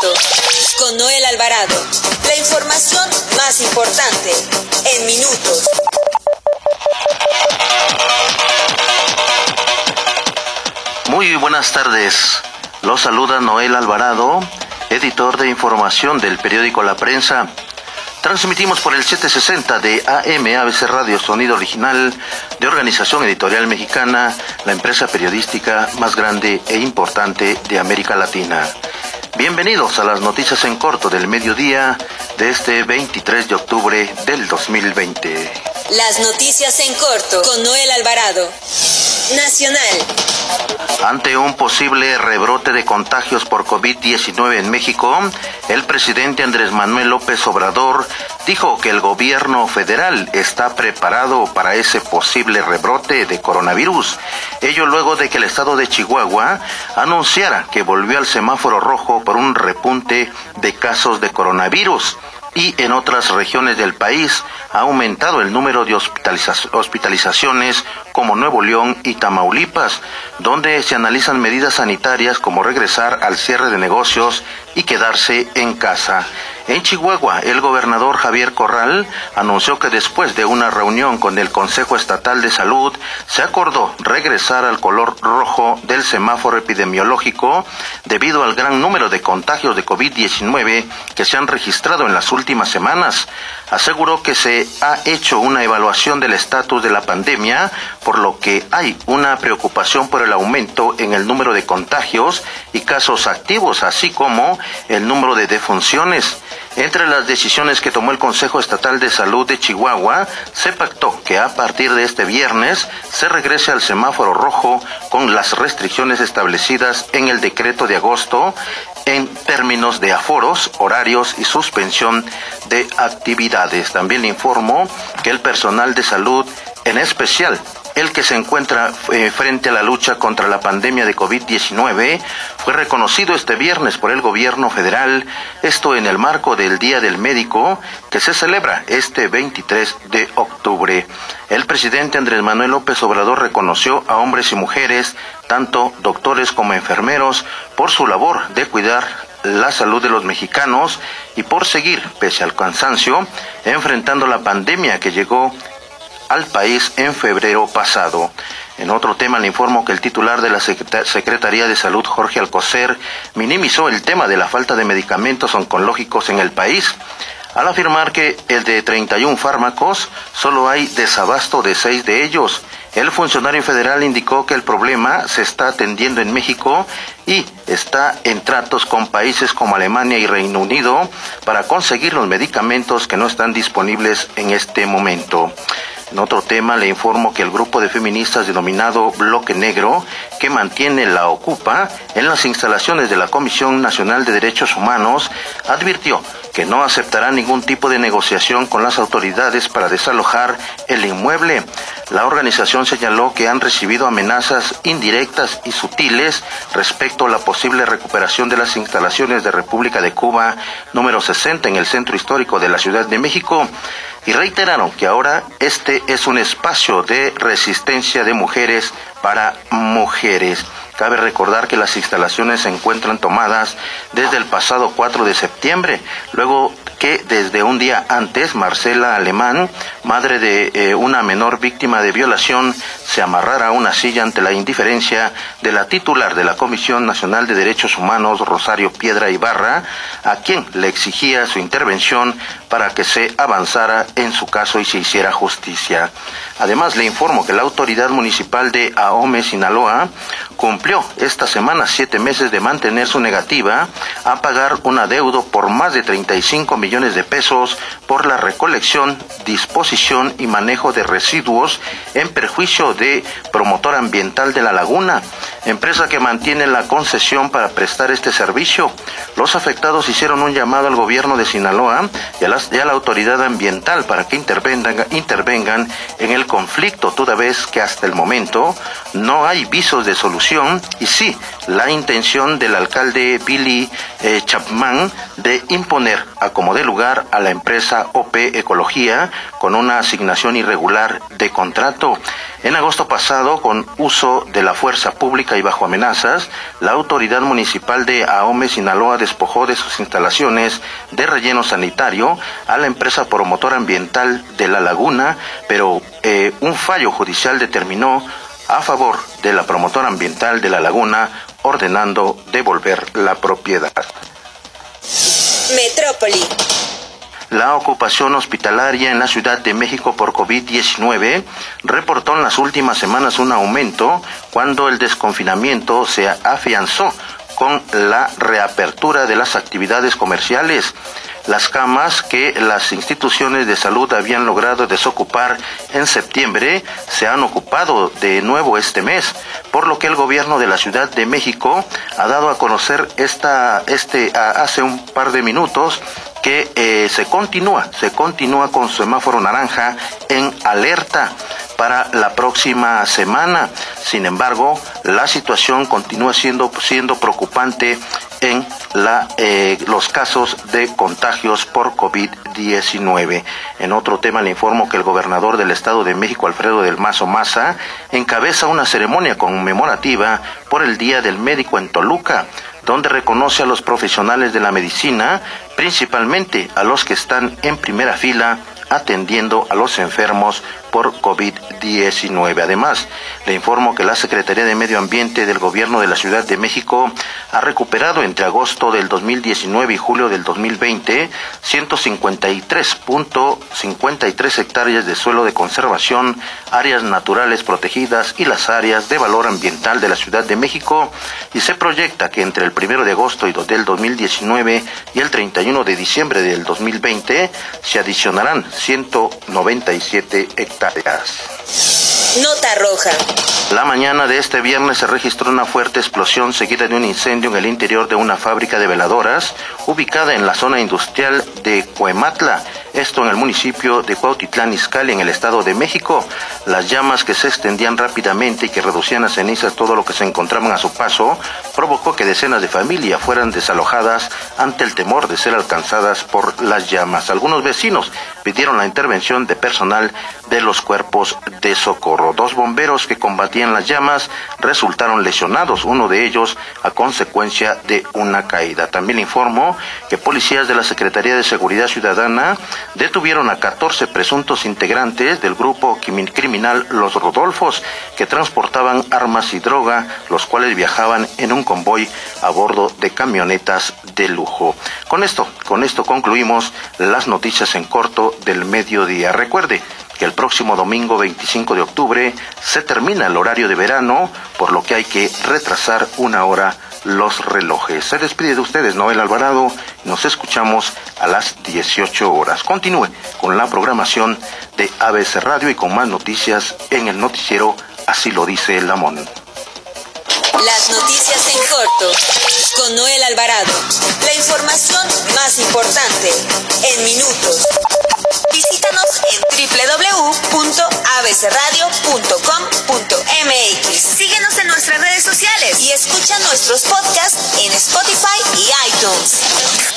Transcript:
con Noel Alvarado. La información más importante en minutos. Muy buenas tardes. Los saluda Noel Alvarado, editor de información del periódico La Prensa. Transmitimos por el 760 de AM ABC Radio Sonido Original de Organización Editorial Mexicana, la empresa periodística más grande e importante de América Latina. Bienvenidos a las noticias en corto del mediodía de este 23 de octubre del 2020. Las noticias en corto con Noel Alvarado. Nacional. Ante un posible rebrote de contagios por COVID-19 en México, el presidente Andrés Manuel López Obrador dijo que el gobierno federal está preparado para ese posible rebrote de coronavirus. Ello luego de que el estado de Chihuahua anunciara que volvió al semáforo rojo por un repunte de casos de coronavirus y en otras regiones del país ha aumentado el número de hospitalizaciones como Nuevo León y Tamaulipas, donde se analizan medidas sanitarias como regresar al cierre de negocios y quedarse en casa. En Chihuahua, el gobernador Javier Corral anunció que después de una reunión con el Consejo Estatal de Salud, se acordó regresar al color rojo del semáforo epidemiológico debido al gran número de contagios de COVID-19 que se han registrado en las últimas semanas. Aseguró que se ha hecho una evaluación del estatus de la pandemia, por lo que hay una preocupación por el aumento en el número de contagios y casos activos, así como el número de defunciones. Entre las decisiones que tomó el Consejo Estatal de Salud de Chihuahua, se pactó que a partir de este viernes se regrese al semáforo rojo con las restricciones establecidas en el decreto de agosto en términos de aforos, horarios y suspensión de actividades. También informó que el personal de salud, en especial el que se encuentra eh, frente a la lucha contra la pandemia de COVID-19, fue reconocido este viernes por el gobierno federal, esto en el marco del Día del Médico, que se celebra este 23 de octubre. El presidente Andrés Manuel López Obrador reconoció a hombres y mujeres, tanto doctores como enfermeros, por su labor de cuidar la salud de los mexicanos y por seguir, pese al cansancio, enfrentando la pandemia que llegó al país en febrero pasado. En otro tema le informo que el titular de la Secretaría de Salud, Jorge Alcocer, minimizó el tema de la falta de medicamentos oncológicos en el país al afirmar que el de 31 fármacos solo hay desabasto de seis de ellos. El funcionario federal indicó que el problema se está atendiendo en México y está en tratos con países como Alemania y Reino Unido para conseguir los medicamentos que no están disponibles en este momento. En otro tema, le informo que el grupo de feministas denominado Bloque Negro, que mantiene la Ocupa en las instalaciones de la Comisión Nacional de Derechos Humanos, advirtió que no aceptará ningún tipo de negociación con las autoridades para desalojar el inmueble. La organización señaló que han recibido amenazas indirectas y sutiles respecto a la posible recuperación de las instalaciones de República de Cuba número 60 en el centro histórico de la Ciudad de México y reiteraron que ahora este es un espacio de resistencia de mujeres para mujeres. Cabe recordar que las instalaciones se encuentran tomadas desde el pasado 4 de septiembre, luego que desde un día antes Marcela Alemán, madre de eh, una menor víctima de violación, se amarrara a una silla ante la indiferencia de la titular de la Comisión Nacional de Derechos Humanos, Rosario Piedra Ibarra, a quien le exigía su intervención para que se avanzara en su caso y se hiciera justicia. Además, le informo que la autoridad municipal de Ahome, Sinaloa, cumplió esta semana siete meses de mantener su negativa a pagar un adeudo por más de 35 millones de pesos por la recolección, disposición y manejo de residuos en perjuicio de promotor ambiental de la laguna, empresa que mantiene la concesión para prestar este servicio. Los afectados hicieron un llamado al gobierno de Sinaloa y a, la autoridad ambiental para que intervengan, en el conflicto, toda vez que hasta el momento no hay visos de solución y sí, la intención del alcalde Billy eh, Chapman de imponer a como de lugar a la empresa OP Ecología con una asignación irregular de contrato. En agosto pasado, con uso de la fuerza pública y bajo amenazas, la autoridad municipal de Ahome, Sinaloa, despojó de sus instalaciones de relleno sanitario a la empresa promotora ambiental de La Laguna, pero eh, un fallo judicial determinó a favor de la promotora ambiental de La Laguna, ordenando devolver la propiedad. Metrópoli. La ocupación hospitalaria en la Ciudad de México por COVID-19 reportó en las últimas semanas un aumento cuando el desconfinamiento se afianzó con la reapertura de las actividades comerciales. Las camas que las instituciones de salud habían logrado desocupar en septiembre se han ocupado de nuevo este mes, por lo que el gobierno de la Ciudad de México ha dado a conocer esta, este, hace un par de minutos que eh, se continúa, se continúa con semáforo naranja en alerta para la próxima semana. Sin embargo, la situación continúa siendo, siendo preocupante en eh, los casos de contagios por COVID-19. En otro tema le informo que el gobernador del Estado de México, Alfredo del Mazo Maza, encabeza una ceremonia conmemorativa por el Día del Médico en Toluca donde reconoce a los profesionales de la medicina, principalmente a los que están en primera fila atendiendo a los enfermos por COVID-19. Además, le informo que la Secretaría de Medio Ambiente del Gobierno de la Ciudad de México ha recuperado entre agosto del 2019 y julio del 2020 153.53 hectáreas de suelo de conservación, áreas naturales protegidas y las áreas de valor ambiental de la Ciudad de México y se proyecta que entre el 1 de agosto del 2019 y el 31 de diciembre del 2020 se adicionarán 197 hectáreas. Nota roja. La mañana de este viernes se registró una fuerte explosión seguida de un incendio en el interior de una fábrica de veladoras ubicada en la zona industrial de Cuematla, esto en el municipio de Cuautitlán Izcalli, en el Estado de México. Las llamas que se extendían rápidamente y que reducían a cenizas todo lo que se encontraban a su paso, provocó que decenas de familias fueran desalojadas ante el temor de ser alcanzadas por las llamas. Algunos vecinos pidieron la intervención de personal de los cuerpos de socorro. Dos bomberos que combatían las llamas resultaron lesionados, uno de ellos a consecuencia de una caída. También informó que policías de la Secretaría de Seguridad Ciudadana detuvieron a 14 presuntos integrantes del grupo criminal Los Rodolfos que transportaban armas y droga, los cuales viajaban en un convoy a bordo de camionetas de lujo. Con esto, con esto concluimos las noticias en corto del mediodía. Recuerde, que el próximo domingo 25 de octubre se termina el horario de verano, por lo que hay que retrasar una hora los relojes. Se despide de ustedes Noel Alvarado. Nos escuchamos a las 18 horas. Continúe con la programación de ABC Radio y con más noticias en el noticiero Así lo dice el Lamón. Las noticias en corto con Noel Alvarado. La información